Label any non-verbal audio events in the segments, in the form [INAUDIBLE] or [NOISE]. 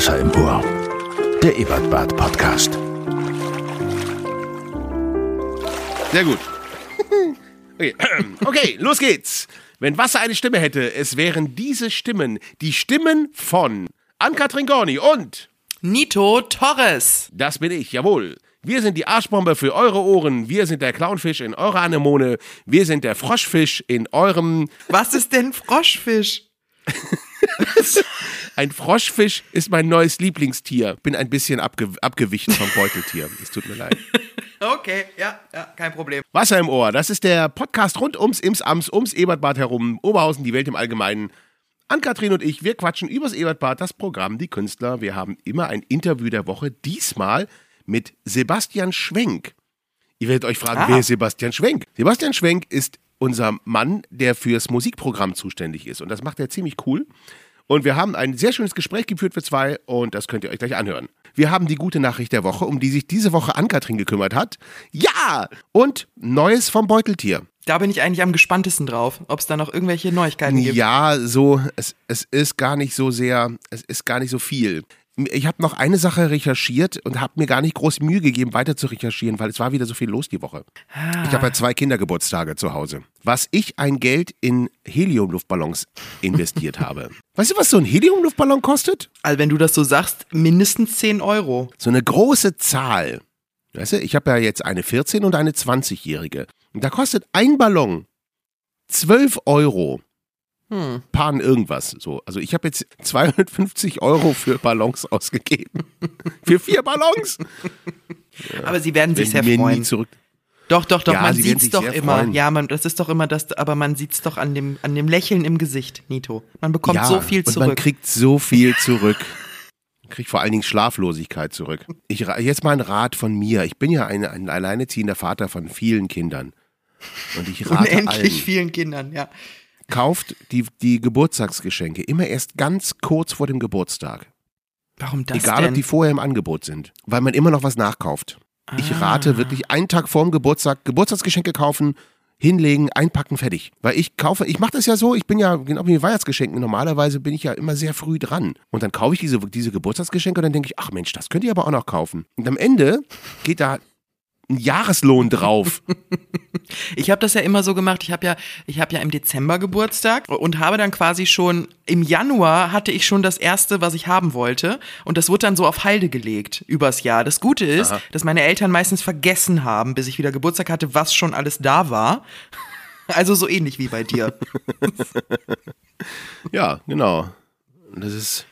Wasser im Ohr. Der Ebertbad Podcast. Sehr gut. Okay. [CLEARS THROAT] okay, los geht's. Wenn Wasser eine Stimme hätte, es wären diese Stimmen die Stimmen von Ann-Kathrin Gorni und Nito Torres. das bin ich, jawohl. Wir sind die Arschbombe für eure Ohren. Wir sind der Clownfisch in eurer Anemone. Wir sind der Froschfisch in eurem. Was ist denn Froschfisch? [LAUGHS] Ein Froschfisch ist mein neues Lieblingstier. Bin ein bisschen abge abgewichen vom Beuteltier. Es tut mir leid. [LAUGHS] Okay, ja, ja, kein Problem. Wasser im Ohr, das ist der Podcast rund ums Ims, Ams, ums Ebertbad herum, Oberhausen, die Welt im Allgemeinen. Ann-Kathrin und ich, wir quatschen übers Ebertbad, das Programm, die Künstler. Wir haben immer ein Interview der Woche, diesmal mit Sebastian Schwenk. Ihr werdet euch fragen, Ah. wer ist Sebastian Schwenk? Sebastian Schwenk ist unser Mann, der fürs Musikprogramm zuständig ist. Und das macht er ziemlich cool. Und wir haben ein sehr schönes Gespräch geführt für zwei und das könnt ihr euch gleich anhören. Wir haben die gute Nachricht der Woche, um die sich diese Woche Ann-Kathrin gekümmert hat. Ja! Und Neues vom Beuteltier. Da bin ich eigentlich am gespanntesten drauf, ob es da noch irgendwelche Neuigkeiten gibt. Ja, so, es, es ist gar nicht so sehr, es ist gar nicht so viel. Ich habe noch eine Sache recherchiert und habe mir gar nicht groß Mühe gegeben, weiter zu recherchieren, weil es war wieder so viel los die Woche. Ich habe ja zwei Kindergeburtstage zu Hause. Was ich ein Geld in Heliumluftballons investiert [LAUGHS] habe. Weißt du, was so ein Heliumluftballon kostet? Also wenn du das so sagst, mindestens 10 Euro. So eine große Zahl. Weißt du, ich habe ja jetzt eine 14- und eine 20-Jährige. Und da kostet ein Ballon 12 Euro. Hm. Pan irgendwas. So. Also ich habe jetzt 250 Euro für Ballons ausgegeben. [LAUGHS] für vier Ballons? [LAUGHS] Aber sie werden sich sehr freuen. nie zurück. Doch, doch, doch, Ja, man sieht's doch immer. freuen. Ja, man, das ist doch immer das, aber man sieht's doch an dem, an dem Lächeln im Gesicht, Nito. Man bekommt ja, so viel und man zurück. kriegt so viel zurück. Man kriegt vor allen Dingen Schlaflosigkeit zurück. Ich, jetzt mal ein Rat von mir. Ich bin ja ein, ein alleinerziehender Vater von vielen Kindern. Und ich rate Unendlich allen, vielen Kindern, ja. Kauft die, die Geburtstagsgeschenke immer erst ganz kurz vor dem Geburtstag. Warum das Egal, denn? ob die vorher im Angebot sind. Weil man immer noch was nachkauft. Ich Ah. rate wirklich einen Tag vorm Geburtstag Geburtstagsgeschenke kaufen, hinlegen, einpacken, fertig. Weil ich kaufe, ich mache das ja so, ich bin ja, genau wie mit Weihnachtsgeschenken, normalerweise bin ich ja immer sehr früh dran. Und dann kaufe ich diese, diese Geburtstagsgeschenke und dann denke ich, ach Mensch, das könnt ihr aber auch noch kaufen. Und am Ende geht da ein Jahreslohn drauf. [LAUGHS] Ich habe das ja immer so gemacht. Ich habe ja, ich habe ja im Dezember Geburtstag und habe dann quasi schon im Januar hatte ich schon das erste, was ich haben wollte und das wurde dann so auf Halde gelegt übers Jahr. Das Gute ist, dass meine Eltern meistens vergessen haben, bis ich wieder Geburtstag hatte, was schon alles da war. [LAUGHS] Also so ähnlich wie bei dir. [LAUGHS] ja, genau. Das ist,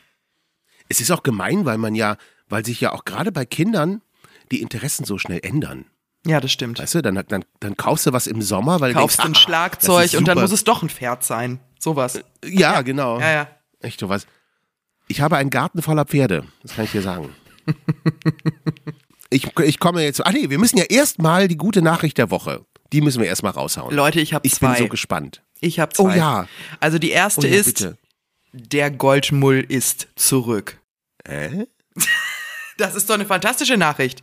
es ist auch gemein, weil man ja, weil sich ja auch gerade bei Kindern die Interessen so schnell ändern. Ja, das stimmt. Weißt du, dann, dann, dann kaufst du was im Sommer, weil du Kaufst denkst, ein ah, Schlagzeug und dann muss es doch ein Pferd sein. Sowas. Ja, genau. Ja, ja. Echt so was. Ich habe einen Garten voller Pferde, das kann ich dir sagen. [LAUGHS] ich, ich komme jetzt. Ah nee, wir müssen ja erstmal die gute Nachricht der Woche. Die müssen wir erstmal raushauen. Leute, ich habe ich zwei. bin so gespannt. ich habe zwei. Oh ja. Also die erste Oh ja, ist, bitte. der Goldmull ist zurück. Äh? [LAUGHS] Das ist doch eine fantastische Nachricht.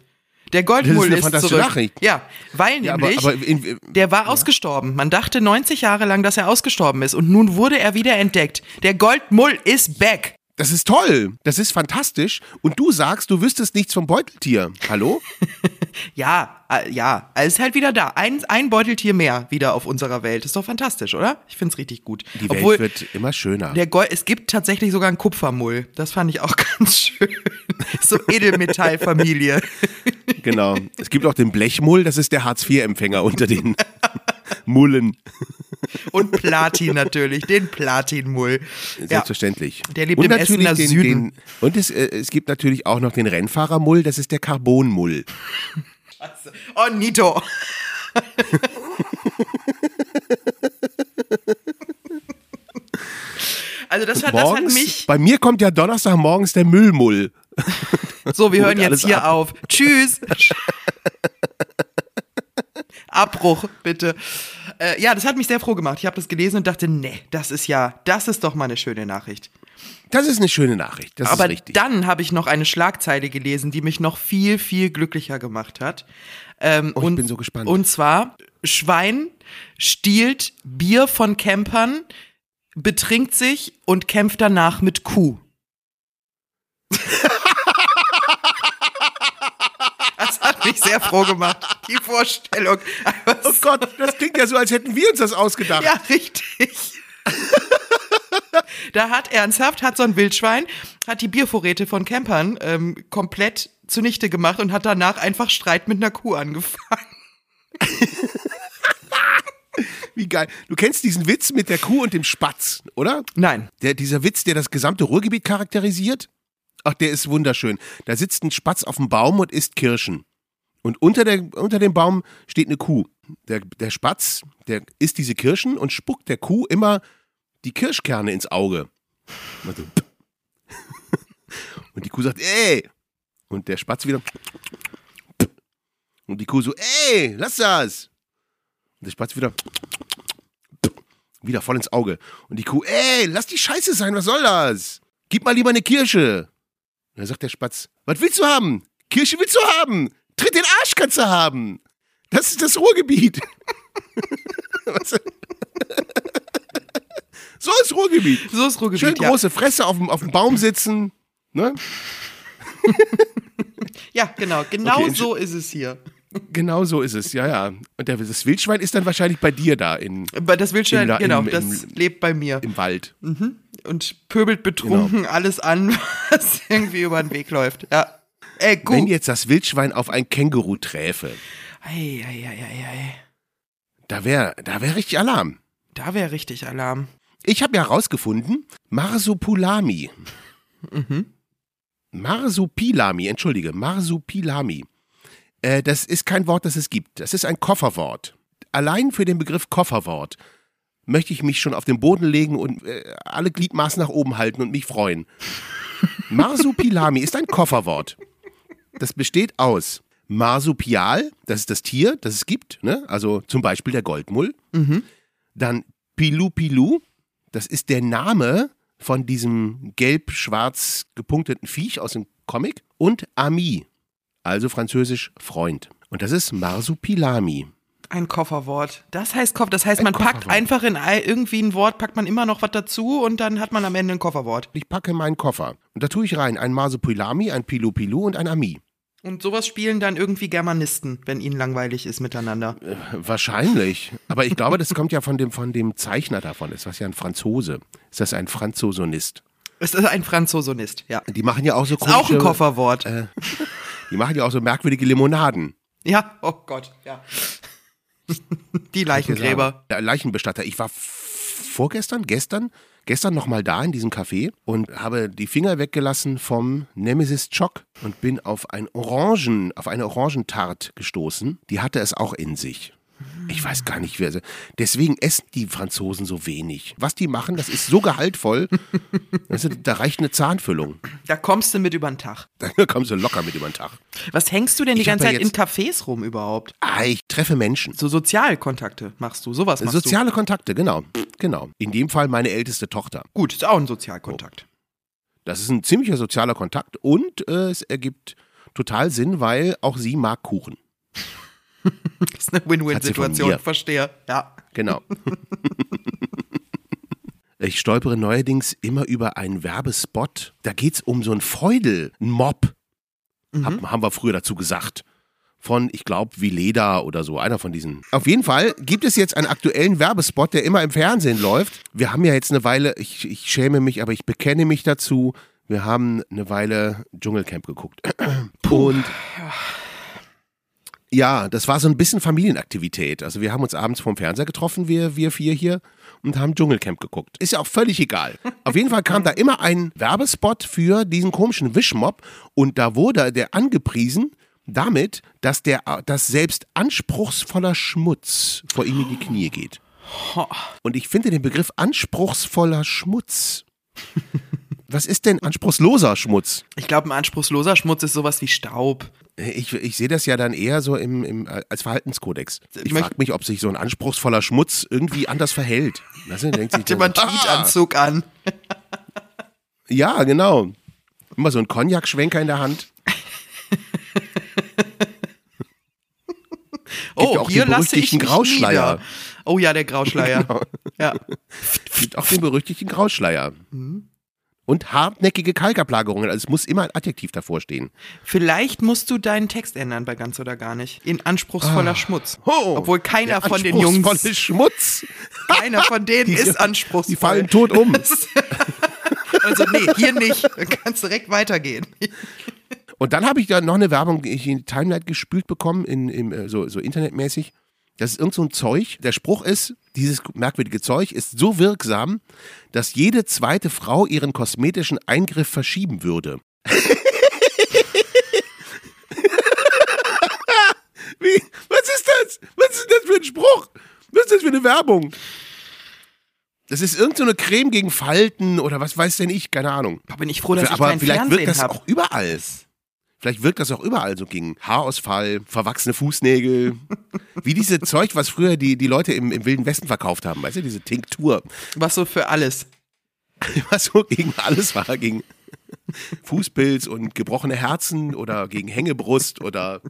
Der Das Goldmull ist eine ist, zurück. Nachricht. Ja, weil Ja, aber, nämlich aber in, der war ausgestorben. Man dachte 90 Jahre lang, dass er ausgestorben ist und nun wurde er wieder entdeckt. Der Goldmull ist back. das ist toll. Das ist fantastisch. Und du sagst, du wüsstest nichts vom Beuteltier. Hallo? [LAUGHS] Ja, äh, ja, er ist halt wieder da. Ein, ein Beuteltier mehr wieder auf unserer Welt. Ist doch fantastisch, oder? Ich find's richtig gut. Die Obwohl Welt wird immer schöner. der Gold, es gibt tatsächlich sogar einen Kupfermull. Das fand ich auch [LAUGHS] ganz schön. so Edelmetallfamilie. Genau. Es gibt auch den Blechmull, das ist der Hartz-IV-Empfänger unter den [LAUGHS] Mullen. Und Platin natürlich, den Platinmull. Ja, Selbstverständlich. Der lebt und im natürlich Essener den, Süden. Den, und es, äh, es gibt natürlich auch noch den Rennfahrermull, das ist der Carbonmull. oh, Nito. Also das hat, das hat Morgens, mich. bei mir kommt ja Donnerstagmorgens der Müllmull. So, wir hören jetzt hier ab. auf. Tschüss. Abbruch, bitte. Äh, ja, das hat mich sehr froh gemacht. Ich habe das gelesen und dachte, nee, das ist ja, das ist doch mal eine schöne Nachricht. Das ist eine schöne Nachricht. Das Aber ist richtig. dann habe ich noch eine Schlagzeile gelesen, die mich noch viel, viel glücklicher gemacht hat. Ähm, Oh, ich und, bin so gespannt. Und zwar, Schwein stiehlt Bier von Campern, betrinkt sich und kämpft danach mit Kuh. [LAUGHS] Das hat mich sehr froh gemacht, die Vorstellung. Oh Gott, das klingt ja so, als hätten wir uns das ausgedacht. Ja, richtig. da hat ernsthaft, hat so ein Wildschwein, hat die Biervorräte von Campern ähm, komplett zunichte gemacht und hat danach einfach Streit mit einer Kuh angefangen. Wie geil. Du kennst diesen Witz mit der Kuh und dem Spatz, oder? Nein. Der, dieser Witz, der das gesamte Ruhrgebiet charakterisiert? Ach, der ist wunderschön. Da sitzt ein Spatz auf dem Baum und isst Kirschen. Und unter, der, unter dem Baum steht eine Kuh. Der, der Spatz, der isst diese Kirschen und spuckt der Kuh immer die Kirschkerne ins Auge. Also, und die Kuh sagt, ey! Und der Spatz wieder. Und die Kuh so, ey, lass das! Und der Spatz wieder. Wieder voll ins Auge. Und die Kuh, ey, lass die Scheiße sein, was soll das? Gib mal lieber eine Kirsche. Und dann sagt der Spatz, was willst du haben? Kirsche willst du haben? Tritt den Arsch kannst du haben. Das ist das Ruhrgebiet. So ist Ruhrgebiet. So ist Ruhrgebiet, Schön ja. große Fresse auf dem, auf dem Baum sitzen. Ne? Ja, genau. Genau Okay, so ist es hier. Genau so ist es, ja, ja. Und der, das Wildschwein ist dann wahrscheinlich bei dir da in, das Wildschwein, La- genau, im- das im- lebt bei mir. im Wald. Und pöbelt betrunken Genau. alles an, [LAUGHS] was irgendwie über den Weg läuft. Ja. Ey, Wenn jetzt das Wildschwein auf ein Känguru träfe, Ei, ei, ei, ei, ei. da wäre da wär richtig Alarm. Da wäre richtig Alarm. Ich habe ja herausgefunden, Marsupulami. Marsupilami, entschuldige, Marsupilami. Äh, das ist kein Wort, das es gibt. Das ist ein Kofferwort. Allein für den Begriff Kofferwort möchte ich mich schon auf den Boden legen und äh, alle Gliedmaßen nach oben halten und mich freuen. [LAUGHS] Marsupilami ist ein Kofferwort. Das besteht aus Marsupial, das ist das Tier, das es gibt, ne? also zum Beispiel der Goldmull. Dann Pilou Pilou, das ist der Name von diesem gelb-schwarz gepunkteten Viech aus dem Comic. Und Ami, also französisch Freund. Und das ist Marsupilami. Ein Kofferwort. Das heißt Koffer. Das heißt, Ein man packt Kofferwort. einfach in irgendwie ein Wort, packt man immer noch was dazu und dann hat man am Ende ein Kofferwort. Ich packe meinen Koffer. Und da tue ich rein ein Marsupilami, ein Pilou Pilou und ein Ami. Und sowas spielen dann irgendwie Germanisten, wenn ihnen langweilig ist miteinander. Wahrscheinlich. Aber ich glaube, das kommt ja von dem, von dem Zeichner davon. Ist das ja ein Franzose? Ist das ein Franzosonist? Es ist ein Franzosonist, ja. Die machen ja auch so Ist auch ein komische- Kofferwort. [LAUGHS] Die machen ja auch so merkwürdige Limonaden. Ja, oh Gott, ja. Die Leichengräber. Der Leichenbestatter. Ich war vorgestern, gestern, gestern nochmal da in diesem Café und habe die Finger weggelassen vom Nemesis Choc und bin auf ein Orangen, auf eine Orangentart gestoßen. Die hatte es auch in sich. Ich weiß gar nicht, wer. sie- Deswegen essen die Franzosen so wenig. Was die machen, das ist so gehaltvoll. [LAUGHS] Du, da reicht eine Zahnfüllung. Da kommst du mit über den Tag. Da kommst du locker mit über den Tag. Was hängst du denn die Ich ganze Zeit in Cafés rum überhaupt? Ah, ich treffe Menschen. So Sozialkontakte machst du, sowas machst Soziale Kontakte, genau. Genau. In dem Fall meine älteste Tochter. du. Gut, ist auch ein Sozialkontakt. Das ist ein ziemlicher sozialer Kontakt und äh, es ergibt total Sinn, weil auch sie mag Kuchen. [LAUGHS] Das ist eine Win-Win-Situation, verstehe. Ja. Genau. [LAUGHS] ich stolpere neuerdings immer über einen Werbespot. Da geht es um so einen Feudel, einen Mob. Hab, haben wir früher dazu gesagt. Von, ich glaube, Vileda oder so, einer von diesen. Auf jeden Fall gibt es jetzt einen aktuellen Werbespot, der immer im Fernsehen läuft. Wir haben ja jetzt eine Weile, ich, ich schäme mich, aber ich bekenne mich dazu. Wir haben eine Weile Dschungelcamp geguckt. Und ja, das war so ein bisschen Familienaktivität. Also wir haben uns abends vorm Fernseher getroffen, wir, wir vier hier, und haben Dschungelcamp geguckt. Ist ja auch völlig egal. Auf jeden Fall kam da immer ein Werbespot für diesen komischen Wischmob und da wurde der angepriesen damit, dass der, dass selbst anspruchsvoller Schmutz vor ihm in die Knie geht. Und ich finde den Begriff anspruchsvoller Schmutz. Was ist denn anspruchsloser Schmutz? Ich glaube, ein anspruchsloser Schmutz ist sowas wie Staub. Ich, ich sehe das ja dann eher so im, im, als Verhaltenskodex. Ich frage mich, ob sich so ein anspruchsvoller Schmutz irgendwie anders verhält. Weißt du, denkt sich Hat immer einen ah, Tweetanzug an. Ja, genau. Immer so ein Cognac-Schwenker in der Hand. [LAUGHS] Oh, ja auch hier lasse ich Grauschleier. nieder. Oh ja, der Grauschleier. [LAUGHS] Ja. Gibt auch den berüchtigten Grauschleier. Und hartnäckige Kalkablagerungen. Also es muss immer ein Adjektiv davor stehen. Vielleicht musst du deinen Text ändern bei ganz oder gar nicht. In anspruchsvoller Schmutz. Oh, Obwohl keiner von den Jungs, Schmutz. [LAUGHS] keiner von denen Die- ist anspruchsvoll. Die fallen tot um. [LAUGHS] Also nee, hier nicht. Du kannst direkt weitergehen. Und dann habe ich da noch eine Werbung in Timeline gespült bekommen, in, im, äh, so, so internetmäßig. Das ist irgend so ein Zeug. Der Spruch ist, dieses merkwürdige Zeug ist so wirksam, dass jede zweite Frau ihren kosmetischen Eingriff verschieben würde. [LAUGHS] Wie? Was ist das? Was ist das für ein Spruch? Was ist das für eine Werbung? Das ist irgend so eine Creme gegen Falten oder was weiß denn ich, keine Ahnung. Da bin ich froh, dass ich Aber kein vielleicht wirkt das habe. auch überall. Vielleicht wirkt das auch überall so gegen Haarausfall, verwachsene Fußnägel. [LAUGHS] Wie diese Zeug, was früher die, die Leute im, im Wilden Westen verkauft haben, weißt du, diese Tinktur. Was so für alles. [LAUGHS] Was so gegen alles war, gegen Fußpilz und gebrochene Herzen oder gegen Hängebrust oder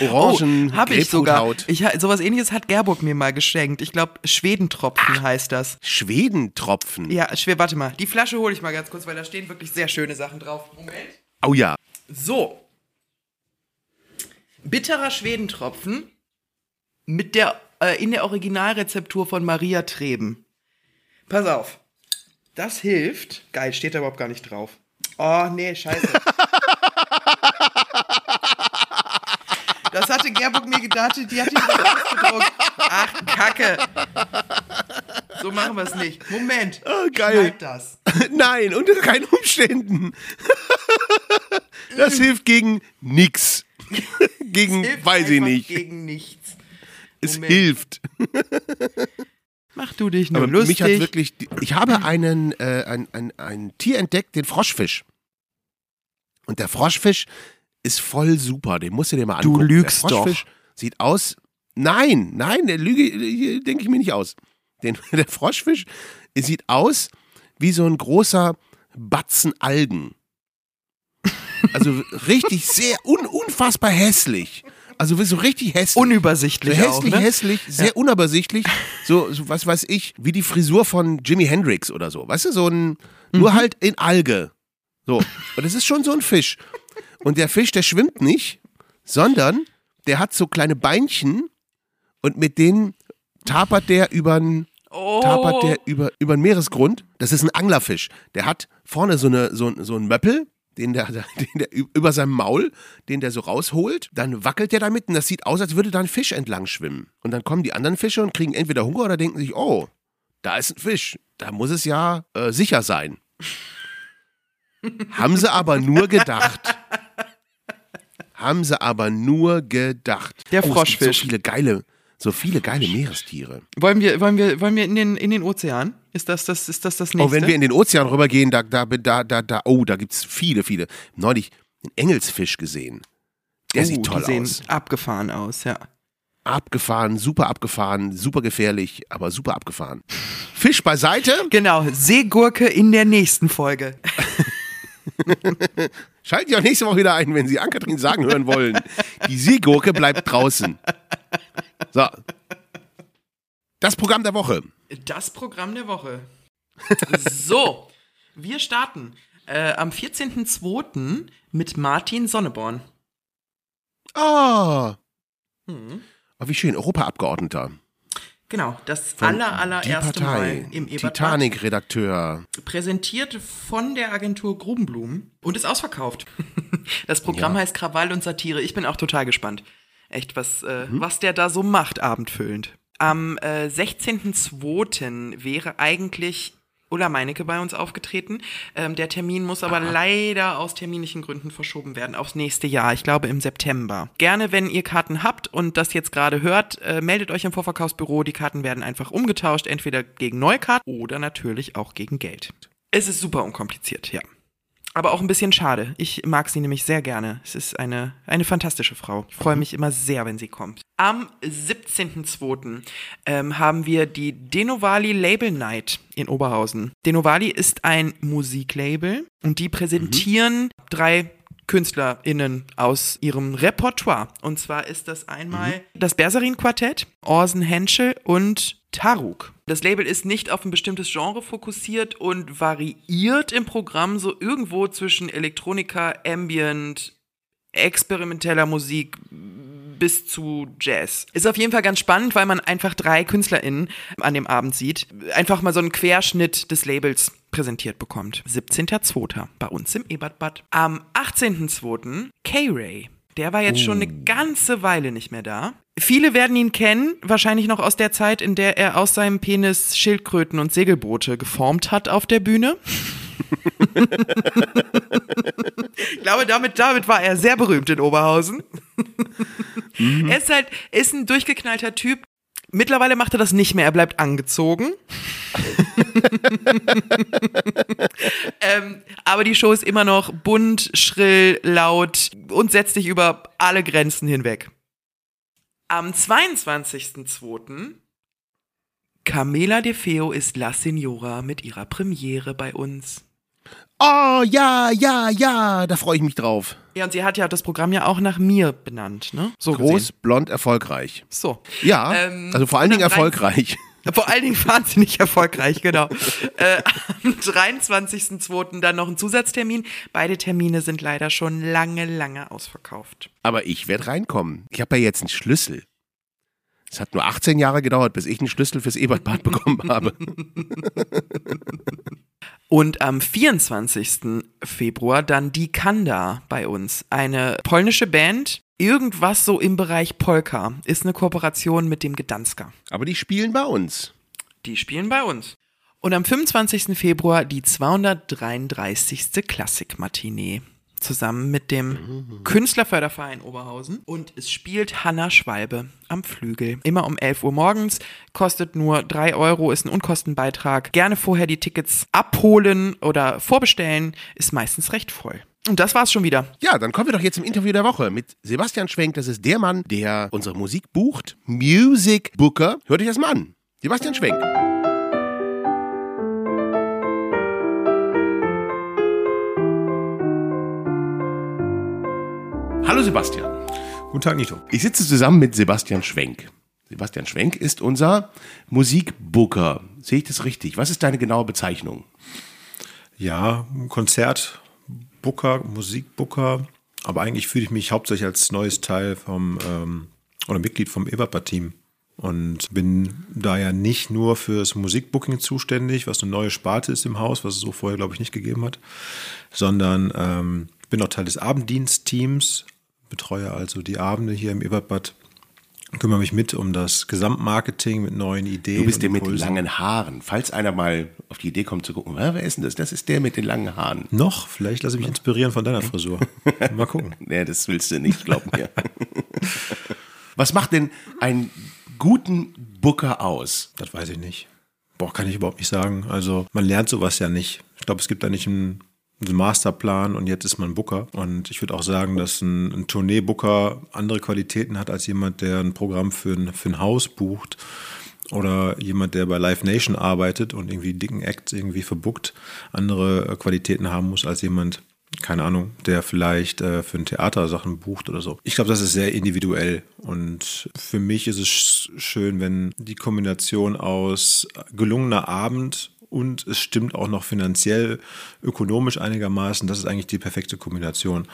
Orangen, oh, habe ich sogar. Ich, sowas ähnliches hat Gerburg mir mal geschenkt. Ich glaube, Schwedentropfen heißt das. Schwedentropfen. Ja, schwer, warte mal. Die Flasche hole ich mal ganz kurz, weil da stehen wirklich sehr schöne Sachen drauf. Moment. Oh ja. So. Bitterer Schwedentropfen mit der, äh, in der Originalrezeptur von Maria Treben. Pass auf. Das hilft. Geil, steht da überhaupt gar nicht drauf. Oh, nee, scheiße. [LAUGHS] Das hatte Gerburg mir gedacht, die hat wieder ausgedruckt. Ach, Kacke. So machen wir es nicht. Moment. Oh, geil. Schneid das. [LAUGHS] Nein, unter keinen Umständen. [LAUGHS] Das hilft gegen nix. [LAUGHS] Gegen, Hilft weiß ich nicht. Gegen nichts. Es Moment. hilft. [LAUGHS] Mach du dich nur Aber lustig. mich hat wirklich. Ich habe einen, äh, ein, ein, ein Tier entdeckt, den Froschfisch. Und der Froschfisch ist voll super. Den musst du dir mal Du angucken. lügst der Froschfisch sieht aus. Nein, nein, der Lüge denke ich mir nicht aus. Den, [LAUGHS] der Froschfisch sieht aus wie so ein großer Batzen Algen. Also richtig sehr un, unfassbar hässlich. Also so richtig hässlich. So Unübersichtlich auch, hässlich, ne? hässlich, sehr unübersichtlich. So, so, was weiß ich, wie die Frisur von Jimi Hendrix oder so. Weißt du, so ein, Mhm. nur halt in Alge. So. Und das ist schon so ein Fisch. Und der Fisch, der schwimmt nicht, sondern der hat so kleine Beinchen und mit denen tapert der übern, Oh. tapert der über, über den Meeresgrund. Das ist ein Anglerfisch. Der hat vorne so, eine, so, so einen Möppel, den der, [LAUGHS] den der über seinem Maul, den der so rausholt. Dann wackelt der damit und das sieht aus, als würde da ein Fisch entlang schwimmen. Und dann kommen die anderen Fische und kriegen entweder Hunger oder denken sich, oh, da ist ein Fisch. Da muss es ja äh, sicher sein. Haben sie aber nur gedacht. Haben sie aber nur gedacht. Der Oh, es gibt Froschfisch. So viele geile, so viele geile Meerestiere. Wollen wir, wollen wir, wollen wir in den, in den Ozean? Ist das das, ist das, das nächste? Oh, wenn wir in den Ozean rübergehen, da, da, da, da, da oh, da gibt's viele, viele. Neulich einen Engelsfisch gesehen. Der oh, sieht toll die sehen aus. abgefahren aus, ja. Abgefahren, super abgefahren, super gefährlich, aber super abgefahren. Fisch beiseite. Genau, Seegurke in der nächsten Folge. [LAUGHS] Schalten Sie auch nächste Woche wieder ein, wenn Sie Ann-Kathrin sagen hören wollen. Die Seegurke bleibt draußen. So. Das Programm der Woche. Das Programm der Woche. [LAUGHS] so, wir starten äh, am 14.02. mit Martin Sonneborn. Ah. Hm. Oh, wie schön, Europaabgeordneter. Genau, das Von aller, allererste Partei. Mal im. Titanic-Redakteur. Präsentiert von der Agentur Grubenblumen und ist ausverkauft. [LAUGHS] Das Programm Ja. heißt Krawall und Satire. Ich bin auch total gespannt. Echt, was, äh, Mhm. was der da so macht, abendfüllend. Am äh, 16.02. wäre eigentlich Ulla Meinecke bei uns aufgetreten. Ähm, der Termin muss aber leider aus terminlichen Gründen verschoben werden aufs nächste Jahr. Ich glaube im September. Gerne, wenn ihr Karten habt und das jetzt gerade hört, äh, meldet euch im Vorverkaufsbüro. Die Karten werden einfach umgetauscht, entweder gegen Neukarten oder natürlich auch gegen Geld. Es ist super unkompliziert, ja. Aber auch ein bisschen schade. Ich mag sie nämlich sehr gerne. Es ist eine, eine fantastische Frau. Ich freue mich immer sehr, wenn sie kommt. Am 17.02. Ähm, haben wir die Denovali Label Night in Oberhausen. Denovali ist ein Musiklabel und die präsentieren drei KünstlerInnen aus ihrem Repertoire. Und zwar ist das einmal das Berserin-Quartett, Orson Henschel und Taruk. Das Label ist nicht auf ein bestimmtes Genre fokussiert und variiert im Programm so irgendwo zwischen Elektronika, Ambient, experimenteller Musik bis zu Jazz. Ist auf jeden Fall ganz spannend, weil man einfach drei KünstlerInnen an dem Abend sieht. Einfach mal so einen Querschnitt des Labels präsentiert bekommt. 17.02. bei uns im Ebertbad. Am 18.02. K-Ray. Der war jetzt schon eine ganze Weile nicht mehr da. Viele werden ihn kennen, wahrscheinlich noch aus der Zeit, in der er aus seinem Penis Schildkröten und Segelboote geformt hat auf der Bühne. [LAUGHS] ich glaube, damit, damit war er sehr berühmt in Oberhausen. Er ist halt, ist ein durchgeknallter Typ. Mittlerweile macht er das nicht mehr, er bleibt angezogen. [LAUGHS] ähm, aber die Show ist immer noch bunt, schrill, laut und setzt sich über alle Grenzen hinweg. Am 22.02. Camela De Feo ist La Signora mit ihrer Premiere bei uns. Oh, ja, ja, ja, da freue ich mich drauf. Ja, und sie hat ja das Programm ja auch nach mir benannt, ne? So Groß, gesehen. blond, erfolgreich. So. Ja, Ähm, also vor allen Dingen erfolgreich. [LAUGHS] Vor allen Dingen wahnsinnig erfolgreich, genau. äh, am 23.02. dann noch ein Zusatztermin. Beide Termine sind leider schon lange, lange ausverkauft. Aber ich werde reinkommen. Ich habe ja jetzt einen Schlüssel. Es hat nur 18 Jahre gedauert, bis ich einen Schlüssel fürs Ebertbad [LAUGHS] bekommen habe. [LAUGHS] Und am 24. Februar dann die Kanda bei uns. Eine polnische Band, irgendwas so im Bereich Polka. Ist eine Kooperation mit dem Gedanska. Aber die spielen bei uns. Die spielen bei uns. Und am 25. Februar die 233. Klassik-Matinee. Zusammen mit dem Künstlerförderverein Oberhausen. Und es spielt Hanna Schwalbe am Flügel. Immer um 11 Uhr morgens. Kostet nur 3 Euro, ist ein Unkostenbeitrag. Gerne vorher die Tickets abholen oder vorbestellen. Ist meistens recht voll. Und das war's schon wieder. Ja, dann kommen wir doch jetzt zum Interview der Woche mit Sebastian Schwenk. Das ist der Mann, der unsere Musik bucht. Music Booker. Hört euch das mal an. Sebastian Schwenk. Hallo Sebastian. Guten Tag, Nito. Ich sitze zusammen mit Sebastian Schwenk. Sebastian Schwenk ist unser Musikbooker. Sehe ich das richtig? Was ist deine genaue Bezeichnung? Ja, Konzertbooker, Musikbooker, aber eigentlich fühle ich mich hauptsächlich als neues Teil vom ähm, oder Mitglied vom Everbad-Team und bin da ja nicht nur fürs Musikbooking zuständig, was eine neue Sparte ist im Haus, was es so vorher, glaube ich, nicht gegeben hat, sondern ähm, bin auch Teil des Abenddienstteams, betreue also die Abende hier im Everbad, kümmere mich mit um das Gesamtmarketing mit neuen Ideen. Du bist der mit den langen Haaren. Falls einer mal auf die Idee kommt zu gucken, "Ah, wer ist denn das? Das ist der mit den langen Haaren. Noch, vielleicht lasse ich mich inspirieren von deiner Frisur. [LAUGHS] Mal gucken. Nee, das willst du nicht, glaub mir. [LAUGHS] Was macht denn einen guten Booker aus? Das weiß ich nicht. Boah, kann ich überhaupt nicht sagen. Also man lernt sowas ja nicht. Ich glaube, es gibt da nicht einen, einen Masterplan und jetzt ist man Booker. Und ich würde auch sagen, dass ein, ein Tournee-Booker andere Qualitäten hat als jemand, der ein Programm für ein, für ein Haus bucht. Oder jemand, der bei Live Nation arbeitet und irgendwie dicken Acts irgendwie verbuckt, andere äh, Qualitäten haben muss als jemand, keine Ahnung, der vielleicht äh, für ein Theater Sachen bucht oder so. Ich glaube, das ist sehr individuell und für mich ist es sch- schön, wenn die Kombination aus gelungener Abend und es stimmt auch noch finanziell, ökonomisch einigermaßen, das ist eigentlich die perfekte Kombination.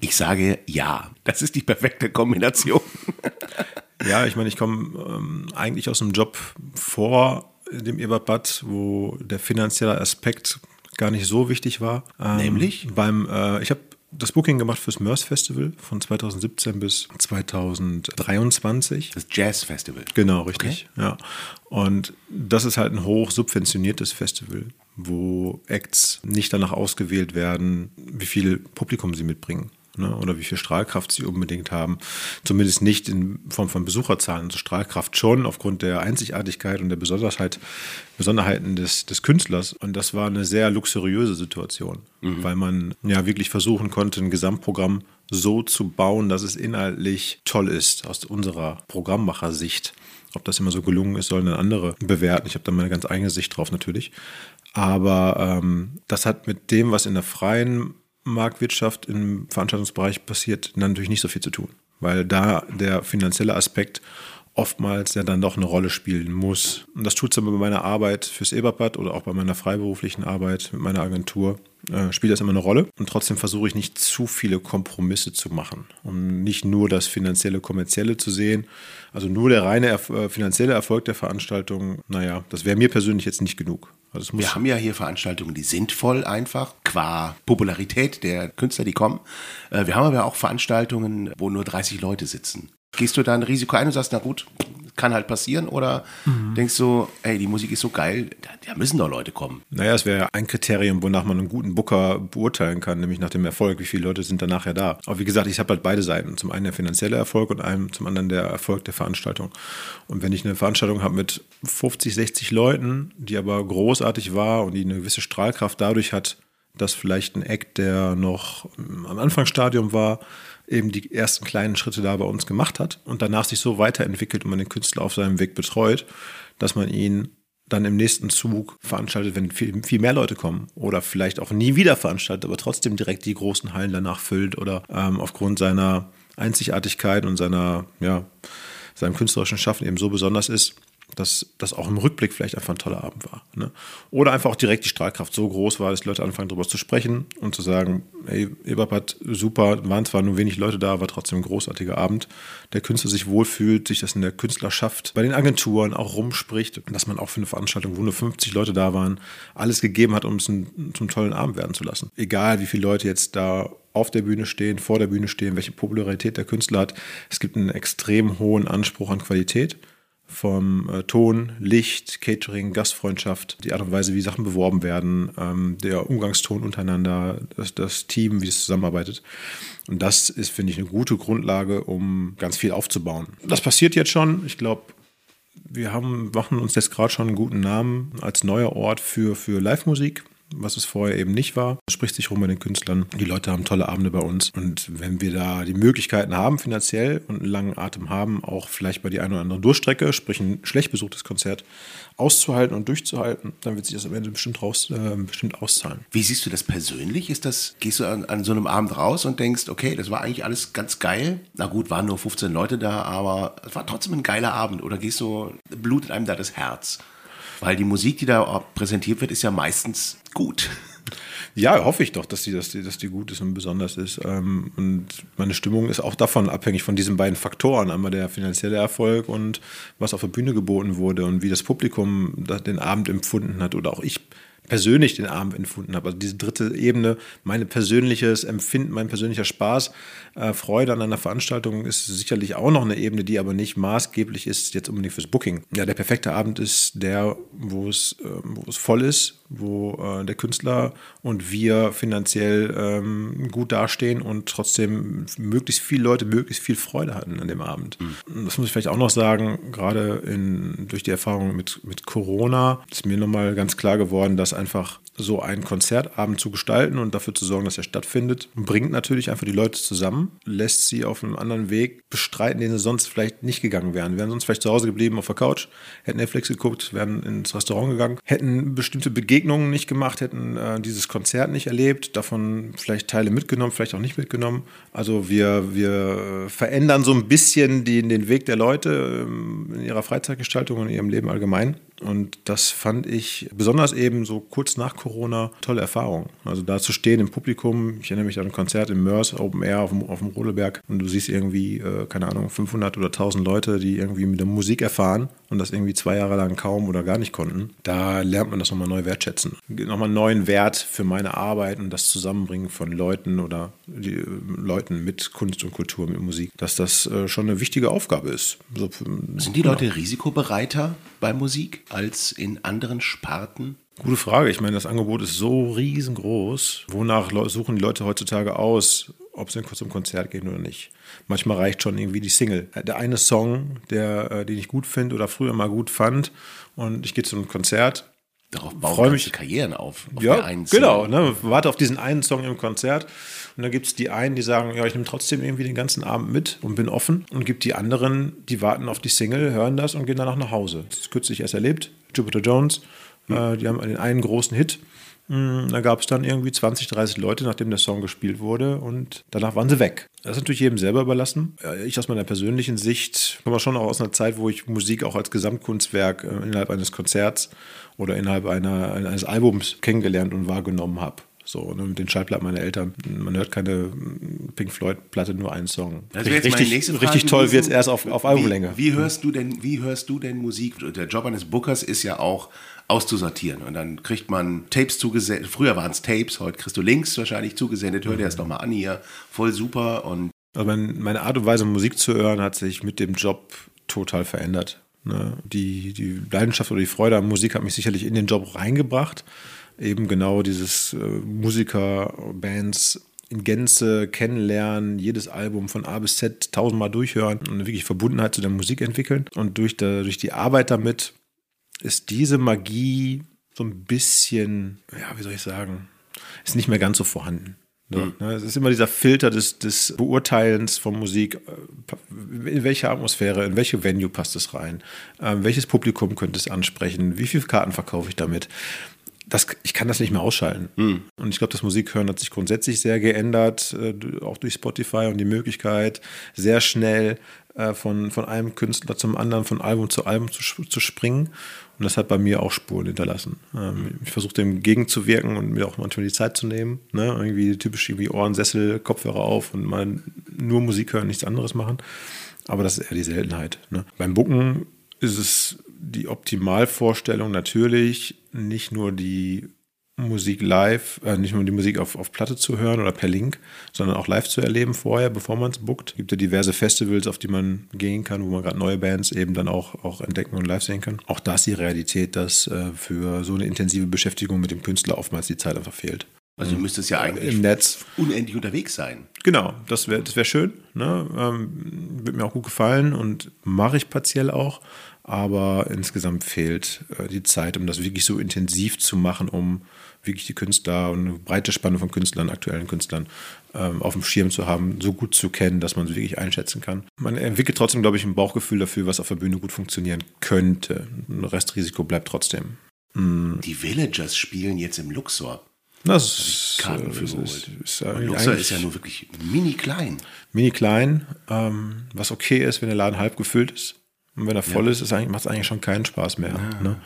Ich sage ja. Das ist die perfekte Kombination. [LAUGHS] Ja, ich meine, ich komme ähm, eigentlich aus einem Job vor dem Eberbad, wo der finanzielle Aspekt gar nicht so wichtig war. Ähm, Nämlich? Beim, äh, ich habe das Booking gemacht fürs Mörs Festival von 2017 bis 2023. Das Jazz Festival. Genau, richtig. Ja. Und das ist halt ein hoch subventioniertes Festival, wo Acts nicht danach ausgewählt werden, wie viel Publikum sie mitbringen. Ne, oder wie viel Strahlkraft sie unbedingt haben. Zumindest nicht in Form von Besucherzahlen. Also Strahlkraft schon aufgrund der Einzigartigkeit und der Besonderheit, Besonderheiten des, des Künstlers. Und das war eine sehr luxuriöse Situation, weil man ja wirklich versuchen konnte, ein Gesamtprogramm so zu bauen, dass es inhaltlich toll ist aus unserer Programmmachersicht. Ob das immer so gelungen ist, sollen dann andere bewerten. Ich habe da meine ganz eigene Sicht drauf natürlich. Aber ähm, das hat mit dem, was in der freien Marktwirtschaft im Veranstaltungsbereich passiert natürlich nicht so viel zu tun, weil da der finanzielle Aspekt oftmals ja dann doch eine Rolle spielen muss. Und das tut es aber bei meiner Arbeit fürs Eberpad oder auch bei meiner freiberuflichen Arbeit mit meiner Agentur, äh, spielt das immer eine Rolle. Und trotzdem versuche ich nicht zu viele Kompromisse zu machen, um nicht nur das finanzielle, kommerzielle zu sehen. Also nur der reine äh, finanzielle Erfolg der Veranstaltung, naja, das wäre mir persönlich jetzt nicht genug. Also Wir haben ja hier Veranstaltungen, die sind voll einfach, qua Popularität der Künstler, die kommen. Äh, wir haben aber auch Veranstaltungen, wo nur 30 Leute sitzen. Gehst du da ein Risiko ein und sagst, na gut, kann halt passieren? Oder mhm. denkst du, ey, die Musik ist so geil, da, da müssen doch Leute kommen? Naja, es wäre ein Kriterium, wonach man einen guten Booker beurteilen kann, nämlich nach dem Erfolg, wie viele Leute sind dann nachher da. Aber wie gesagt, ich habe halt beide Seiten. Zum einen der finanzielle Erfolg und einem, zum anderen der Erfolg der Veranstaltung. Und wenn ich eine Veranstaltung habe mit 50, 60 Leuten, die aber großartig war und die eine gewisse Strahlkraft dadurch hat, dass vielleicht ein Act, der noch am Anfangsstadium war, eben die ersten kleinen Schritte da bei uns gemacht hat und danach sich so weiterentwickelt und man den Künstler auf seinem Weg betreut, dass man ihn dann im nächsten Zug veranstaltet, wenn viel, viel mehr Leute kommen oder vielleicht auch nie wieder veranstaltet, aber trotzdem direkt die großen Hallen danach füllt oder ähm, aufgrund seiner Einzigartigkeit und seiner, ja, seinem künstlerischen Schaffen eben so besonders ist, dass das auch im Rückblick vielleicht einfach ein toller Abend war. Ne? Oder einfach auch direkt die Strahlkraft so groß war, dass die Leute anfangen darüber zu sprechen und zu sagen, hey, Eberpad, super, waren zwar nur wenig Leute da, war trotzdem ein großartiger Abend. Der Künstler sich wohlfühlt, sich das in der Künstlerschaft bei den Agenturen auch rumspricht, dass man auch für eine Veranstaltung, wo nur 50 Leute da waren, alles gegeben hat, um es zum tollen Abend werden zu lassen. Egal, wie viele Leute jetzt da auf der Bühne stehen, vor der Bühne stehen, welche Popularität der Künstler hat. Es gibt einen extrem hohen Anspruch an Qualität vom äh, Ton, Licht, Catering, Gastfreundschaft, die Art und Weise, wie Sachen beworben werden, ähm, der Umgangston untereinander, das, das Team, wie es zusammenarbeitet. Und das ist, finde ich, eine gute Grundlage, um ganz viel aufzubauen. Das passiert jetzt schon. Ich glaube, wir haben, machen uns jetzt gerade schon einen guten Namen als neuer Ort für, für Live-Musik was es vorher eben nicht war. Es spricht sich rum bei den Künstlern. Die Leute haben tolle Abende bei uns. Und wenn wir da die Möglichkeiten haben, finanziell und einen langen Atem haben, auch vielleicht bei die eine oder andere Durchstrecke, sprich ein schlecht besuchtes Konzert, auszuhalten und durchzuhalten, dann wird sich das am Ende bestimmt, raus, äh, bestimmt auszahlen. Wie siehst du das persönlich? Ist das, gehst du an, an so einem Abend raus und denkst, okay, das war eigentlich alles ganz geil. Na gut, waren nur 15 Leute da, aber es war trotzdem ein geiler Abend. Oder gehst du, blutet einem da das Herz? Weil die Musik, die da präsentiert wird, ist ja meistens gut. Ja, hoffe ich doch, dass die, dass die, dass die gut ist und besonders ist. Ähm, und meine Stimmung ist auch davon abhängig, von diesen beiden Faktoren. Einmal der finanzielle Erfolg und was auf der Bühne geboten wurde und wie das Publikum den Abend empfunden hat oder auch ich persönlich den Abend empfunden habe. Also diese dritte Ebene, mein persönliches Empfinden, mein persönlicher Spaß, äh, Freude an einer Veranstaltung ist sicherlich auch noch eine Ebene, die aber nicht maßgeblich ist jetzt unbedingt fürs Booking. Ja, der perfekte Abend ist der, wo es, äh, wo es voll ist, wo äh, der Künstler und wir finanziell ähm, gut dastehen und trotzdem möglichst viele Leute möglichst viel Freude hatten an dem Abend. Mhm. Das muss ich vielleicht auch noch sagen, gerade in, durch die Erfahrung mit, mit Corona ist mir nochmal ganz klar geworden, dass einfach so einen Konzertabend zu gestalten und dafür zu sorgen, dass er stattfindet, bringt natürlich einfach die Leute zusammen, lässt sie auf einem anderen Weg bestreiten, den sie sonst vielleicht nicht gegangen wären. Wären sonst vielleicht zu Hause geblieben auf der Couch, hätten Netflix geguckt, wären ins Restaurant gegangen, hätten bestimmte Begegnungen nicht gemacht, hätten äh, dieses Konzert nicht erlebt, davon vielleicht Teile mitgenommen, vielleicht auch nicht mitgenommen. Also wir, wir verändern so ein bisschen den, den Weg der Leute ähm, in ihrer Freizeitgestaltung und in ihrem Leben allgemein. Und das fand ich besonders eben so kurz nach Corona tolle Erfahrung. Also da zu stehen im Publikum, ich erinnere mich an ein Konzert im Mörs Open Air auf dem, auf dem Rodeberg und du siehst irgendwie, äh, keine Ahnung, 500 oder 1000 Leute, die irgendwie mit der Musik erfahren und das irgendwie zwei Jahre lang kaum oder gar nicht konnten. Da lernt man das nochmal neu wertschätzen. Nochmal einen neuen Wert für meine Arbeit und das Zusammenbringen von Leuten oder die, äh, Leuten mit Kunst und Kultur, mit Musik, dass das äh, schon eine wichtige Aufgabe ist. So, Sind die Leute genau. risikobereiter bei Musik? als in anderen Sparten? Gute Frage. Ich meine, das Angebot ist so riesengroß. Wonach suchen die Leute heutzutage aus, ob sie zum Konzert gehen oder nicht? Manchmal reicht schon irgendwie die Single. Der eine Song, der, äh, den ich gut finde oder früher mal gut fand, und ich gehe zum Konzert, Darauf bauen Freu mich. Karrieren auf. auf ja, genau. Ne, warte auf diesen einen Song im Konzert. Und dann gibt es die einen, die sagen, ja, ich nehme trotzdem irgendwie den ganzen Abend mit und bin offen. Und gibt die anderen, die warten auf die Single, hören das und gehen danach nach Hause. Das ist kürzlich erst erlebt. Jupiter Jones, mhm. äh, die haben den einen großen Hit. Mm, Da gab es dann irgendwie 20, 30 Leute, nachdem der Song gespielt wurde und danach waren sie weg. Das ist natürlich jedem selber überlassen. Ich aus meiner persönlichen Sicht komme schon auch aus einer Zeit, wo ich Musik auch als Gesamtkunstwerk äh, innerhalb eines Konzerts oder innerhalb einer, eines Albums kennengelernt und wahrgenommen habe. So, ne, mit den Schallplatten meiner Eltern. Man hört keine mm, Pink Floyd-Platte, nur einen Song. Das wäre jetzt meine richtig nächste Frage richtig toll wird es erst auf, auf Albumlänge. Wie, wie hörst du denn, wie hörst du denn Musik? Der Job eines Bookers ist ja auch auszusortieren. Und dann kriegt man Tapes zugesendet. Früher waren es Tapes, heute kriegst du Links wahrscheinlich zugesendet. Hör dir das nochmal an hier. Voll super. Und mein, meine Art und Weise, Musik zu hören, hat sich mit dem Job total verändert. Ne? Die, die Leidenschaft oder die Freude an Musik hat mich sicherlich in den Job reingebracht. Eben genau dieses äh, Musiker, Bands in Gänze kennenlernen, jedes Album von A bis Z tausendmal durchhören und eine wirklich Verbundenheit zu der Musik entwickeln. Und durch, der, durch die Arbeit damit ist diese Magie so ein bisschen, ja, wie soll ich sagen, ist nicht mehr ganz so vorhanden. Ne? Ne, Es ist immer dieser Filter des, des Beurteilens von Musik. äh, In welche Atmosphäre, in welche Venue passt es rein? Ähm, welches Publikum könnte es ansprechen? Wie viele Karten verkaufe ich damit? Das, ich kann das nicht mehr ausschalten. Und ich glaube, das Musikhören hat sich grundsätzlich sehr geändert, äh, auch durch Spotify und die Möglichkeit, sehr schnell äh, von, von einem Künstler zum anderen, von Album zu Album zu, zu springen. Und das hat bei mir auch Spuren hinterlassen. Ähm, ich versuche dem gegenzuwirken und mir auch manchmal die Zeit zu nehmen. Ne? Irgendwie typisch irgendwie Ohrensessel, Kopfhörer auf und mal nur Musik hören, nichts anderes machen. Aber das ist eher die Seltenheit. Ne? Beim Bucken ist es die Optimalvorstellung natürlich, nicht nur die Musik live, äh, nicht nur die Musik auf, auf Platte zu hören oder per Link, sondern auch live zu erleben vorher, bevor man es bookt. Es gibt ja diverse Festivals, auf die man gehen kann, wo man gerade neue Bands eben dann auch, auch entdecken und live sehen kann. Auch da ist die Realität, dass äh, für so eine intensive Beschäftigung mit dem Künstler oftmals die Zeit einfach fehlt. also du müsstest ja eigentlich Im Netz unendlich unterwegs sein. Genau, das wäre das wär schön. Ne? Ähm, wird mir auch gut gefallen und mache ich partiell auch. Aber insgesamt fehlt äh, die Zeit, um das wirklich so intensiv zu machen, um wirklich die Künstler und eine breite Spanne von Künstlern, aktuellen Künstlern ähm, auf dem Schirm zu haben, so gut zu kennen, dass man sie wirklich einschätzen kann. Man entwickelt trotzdem, glaube ich, ein Bauchgefühl dafür, was auf der Bühne gut funktionieren könnte. Ein Restrisiko bleibt trotzdem. Die Villagers spielen jetzt im Luxor. Das ist, Karten für ist, geholt. ist, ist Luxor ist ja nur wirklich mini klein. mini klein, ähm, was okay ist, wenn der Laden halb gefüllt ist. Und wenn er voll ist, ist eigentlich, macht es eigentlich schon keinen Spaß mehr. Ne?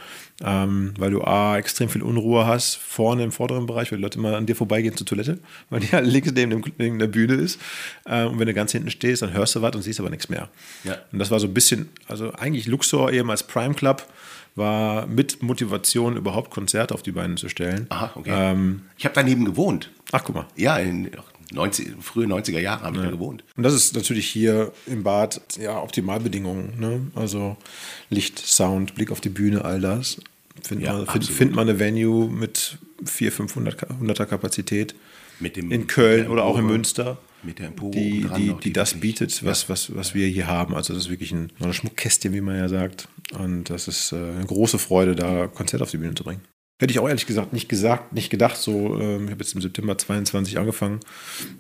Ähm, weil du A, extrem viel Unruhe hast, vorne im vorderen Bereich, weil die Leute immer an dir vorbeigehen zur Toilette, [LAUGHS] weil die halt links neben, dem, neben der Bühne ist. Ähm, und wenn du ganz hinten stehst, dann hörst du was und siehst aber nichts mehr. Ja. Und das war so ein bisschen, also eigentlich Luxor eben als Prime Club war mit Motivation überhaupt Konzerte auf die Beine zu stellen. Aha, okay. Ähm, ich habe daneben gewohnt. ach, guck mal. Ja, in 90, frühe 90er Jahre habe ich da gewohnt. Und das ist natürlich hier im Bad ja Optimalbedingungen. Ne? Also Licht, Sound, Blick auf die Bühne, all das. Findet, Ja, man, find, findet man eine Venue mit 400, 500er Kapazität Mit dem, in Köln oder auch in Münster, Mit der Empore die, die, noch, die das bietet, was, was, was wir hier haben. Also das ist wirklich ein, so ein Schmuckkästchen, wie man ja sagt. Und das ist äh, eine große Freude, da Konzert auf die Bühne zu bringen. Hätte ich auch ehrlich gesagt nicht gesagt, nicht gedacht. So, ähm, ich habe jetzt im September 22 angefangen,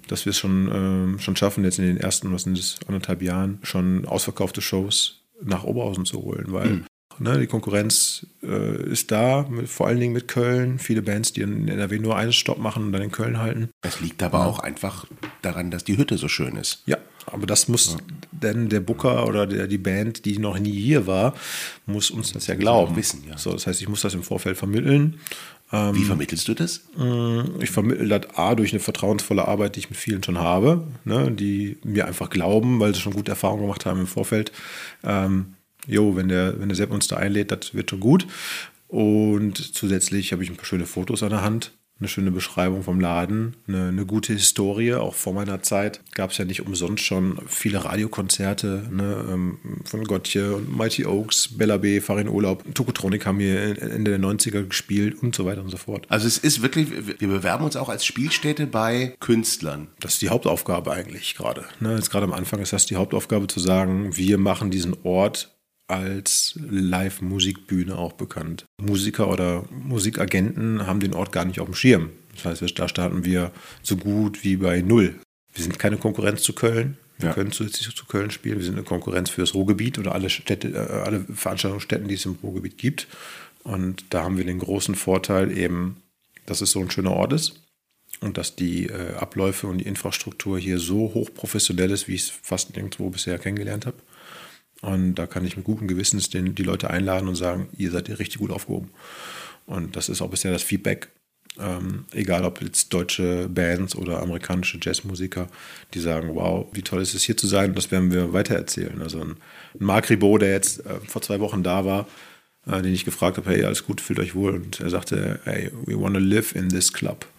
dass wir es schon, ähm, schon schaffen, jetzt in den ersten, was sind das, anderthalb Jahren, schon ausverkaufte Shows nach Oberhausen zu holen, weil ne, die Konkurrenz äh, ist da, mit, vor allen Dingen mit Köln. Viele Bands, die in NRW nur einen Stopp machen und dann in Köln halten. Das liegt aber auch einfach daran, dass die Hütte so schön ist. Ja, aber das muss denn der Booker oder der, die Band, die noch nie hier war, muss uns das ja glauben. wissen, ja. So, das heißt, ich muss das im Vorfeld vermitteln. Wie vermittelst du das? Ich vermittle das A durch eine vertrauensvolle Arbeit, die ich mit vielen schon habe, ne, die mir einfach glauben, weil sie schon gute Erfahrungen gemacht haben im Vorfeld. Ähm, jo, wenn der, wenn der Sepp uns da einlädt, das wird schon gut. Und zusätzlich habe ich ein paar schöne Fotos an der Hand, eine schöne Beschreibung vom Laden, eine, eine gute Historie. Auch vor meiner Zeit gab es ja nicht umsonst schon viele Radiokonzerte ne, ähm, von Gottje und Mighty Oaks, Bella B, Farin Urlaub, Tokotronic haben hier Ende der 90er gespielt und so weiter und so fort. Also es ist wirklich, wir bewerben uns auch als Spielstätte bei Künstlern. Das ist die Hauptaufgabe eigentlich gerade. Ne, jetzt gerade am Anfang ist das die Hauptaufgabe zu sagen, wir machen diesen Ort als Live-Musikbühne auch bekannt. Musiker oder Musikagenten haben den Ort gar nicht auf dem Schirm. Das heißt, da starten wir so gut wie bei Null. Wir sind keine Konkurrenz zu Köln. Wir Ja. können zusätzlich zu Köln spielen. Wir sind eine Konkurrenz für das Ruhrgebiet oder alle Städte, äh, alle Veranstaltungsstätten, die es im Ruhrgebiet gibt. Und da haben wir den großen Vorteil eben dass es so ein schöner Ort ist und dass die äh, Abläufe und die Infrastruktur hier so hoch professionell ist, wie ich es fast nirgendwo bisher kennengelernt habe. Und da kann ich mit gutem Gewissens den, die Leute einladen und sagen, ihr seid hier richtig gut aufgehoben. Und das ist auch bisher das Feedback. Ähm, egal ob jetzt deutsche Bands oder amerikanische Jazzmusiker, die sagen, wow, wie toll ist es hier zu sein, das werden wir weitererzählen. Also ein, ein Marc Ribot, der jetzt äh, vor zwei Wochen da war, äh, den ich gefragt habe, hey, alles gut, fühlt euch wohl. Und er sagte, hey, we want to live in this club. [LAUGHS]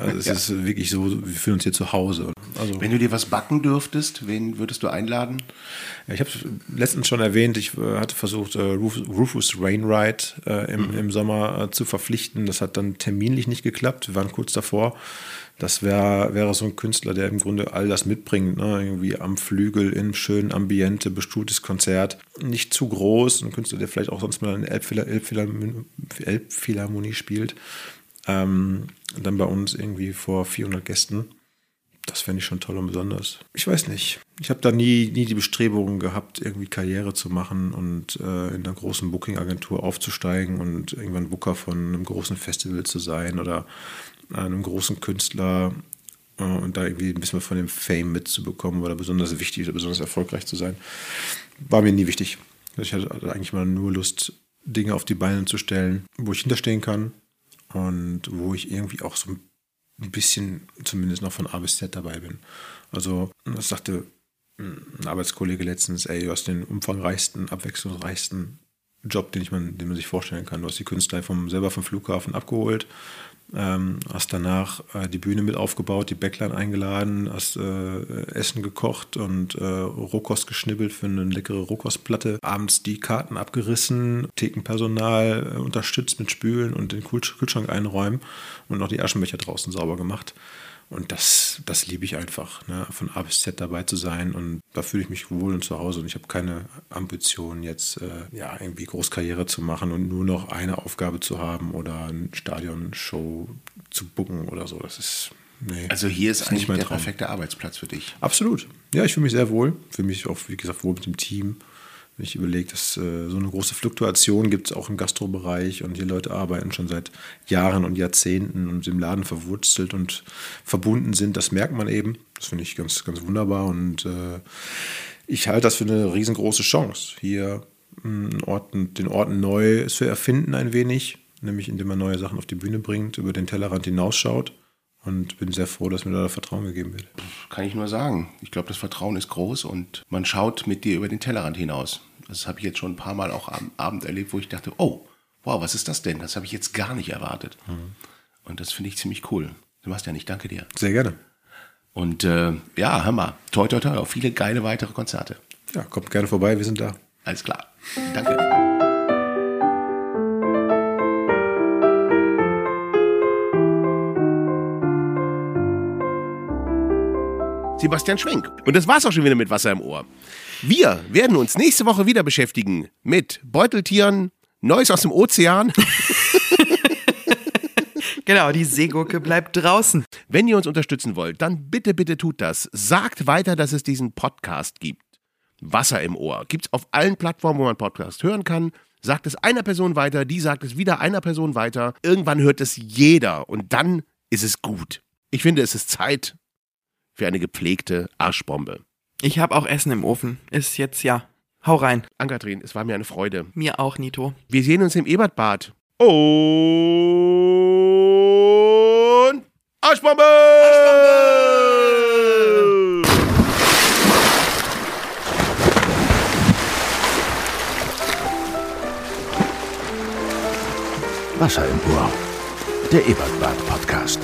Also es ja. ist wirklich so, wir fühlen uns hier zu Hause. Also, Wenn du dir was backen dürftest, wen würdest du einladen? Ich habe letztens schon erwähnt, ich äh, hatte versucht, äh, Rufus Rainwright äh, im, mhm. im Sommer äh, zu verpflichten. Das hat dann terminlich nicht geklappt. Wir waren kurz davor. Das wär, wäre so ein Künstler, der im Grunde all das mitbringt. Ne? Irgendwie am Flügel, in schönen Ambiente, bestuhltes Konzert. Nicht zu groß. Ein Künstler, der vielleicht auch sonst mal in Elbphilharmonie, Elbphilharmonie spielt. Ähm, dann bei uns irgendwie vor 400 Gästen. Das fände ich schon toll und besonders. Ich weiß nicht. Ich habe da nie, nie die Bestrebungen gehabt, irgendwie Karriere zu machen und äh, in einer großen Booking-Agentur aufzusteigen und irgendwann Booker von einem großen Festival zu sein oder einem großen Künstler äh, und da irgendwie ein bisschen von dem Fame mitzubekommen oder besonders wichtig oder besonders erfolgreich zu sein, war mir nie wichtig. Ich hatte eigentlich mal nur Lust, Dinge auf die Beine zu stellen, wo ich hinterstehen kann und wo ich irgendwie auch so ein bisschen zumindest noch von A bis Z dabei bin. Also, das sagte ein Arbeitskollege letztens, ey, du hast den umfangreichsten, abwechslungsreichsten Job, den, ich man, den man sich vorstellen kann. Du hast die Künstler vom, selber vom Flughafen abgeholt, ähm, hast danach äh, die Bühne mit aufgebaut, die Backline eingeladen, hast äh, Essen gekocht und äh, Rohkost geschnibbelt für eine leckere Rohkostplatte. Abends die Karten abgerissen, Thekenpersonal äh, unterstützt mit Spülen und den Kühlschrank einräumen und noch die Aschenbecher draußen sauber gemacht. Und das, das liebe ich einfach, ne? von A bis Z dabei zu sein. Und da fühle ich mich wohl und zu Hause. Und ich habe keine Ambition, jetzt äh, ja, irgendwie Großkarriere zu machen und nur noch eine Aufgabe zu haben oder ein Stadionshow zu bucken oder so. Das ist. Nee, also hier ist, ist eigentlich der perfekte Arbeitsplatz für dich. Absolut. Ja, ich fühle mich sehr wohl. Fühle mich auch, wie gesagt, wohl mit dem Team. Wenn ich überlege, dass äh, so eine große Fluktuation gibt es auch im Gastrobereich und die Leute arbeiten schon seit Jahren und Jahrzehnten und im Laden verwurzelt und verbunden sind, das merkt man eben. Das finde ich ganz, ganz wunderbar und äh, ich halte das für eine riesengroße Chance, hier hm, Orten, den Orten neu zu erfinden ein wenig, nämlich indem man neue Sachen auf die Bühne bringt, über den Tellerrand hinausschaut und bin sehr froh, dass mir da Vertrauen gegeben wird. Kann ich nur sagen. Ich glaube, das Vertrauen ist groß und man schaut mit dir über den Tellerrand hinaus. Das habe ich jetzt schon ein paar Mal auch am Abend erlebt, wo ich dachte, oh, wow, was ist das denn? Das habe ich jetzt gar nicht erwartet. Mhm. Und das finde ich ziemlich cool. Sebastian, ich danke dir. Sehr gerne. Und äh, ja, hör mal, toi, toi, toi, auf viele geile weitere Konzerte. Ja, kommt gerne vorbei, wir sind da. Alles klar. Danke. Sebastian Schwenk. Und das war's auch schon wieder mit Wasser im Ohr. Wir werden uns nächste Woche wieder beschäftigen mit Beuteltieren, Neues aus dem Ozean. [LAUGHS] Genau, die Seegurke bleibt draußen. Wenn ihr uns unterstützen wollt, dann bitte, bitte tut das. Sagt weiter, dass es diesen Podcast gibt. Wasser im Ohr. Gibt es auf allen Plattformen, wo man Podcast hören kann. Sagt es einer Person weiter, die sagt es wieder einer Person weiter. Irgendwann hört es jeder und dann ist es gut. Ich finde, es ist Zeit für eine gepflegte Arschbombe. Ich habe auch Essen im Ofen. Ist jetzt ja. Hau rein. Ankatrin, es war mir eine Freude. Mir auch, Nito. Wir sehen uns im Ebertbad. Und Arschbombe! Arschbombe! Wasser im Ohr. Der Ebertbad Podcast.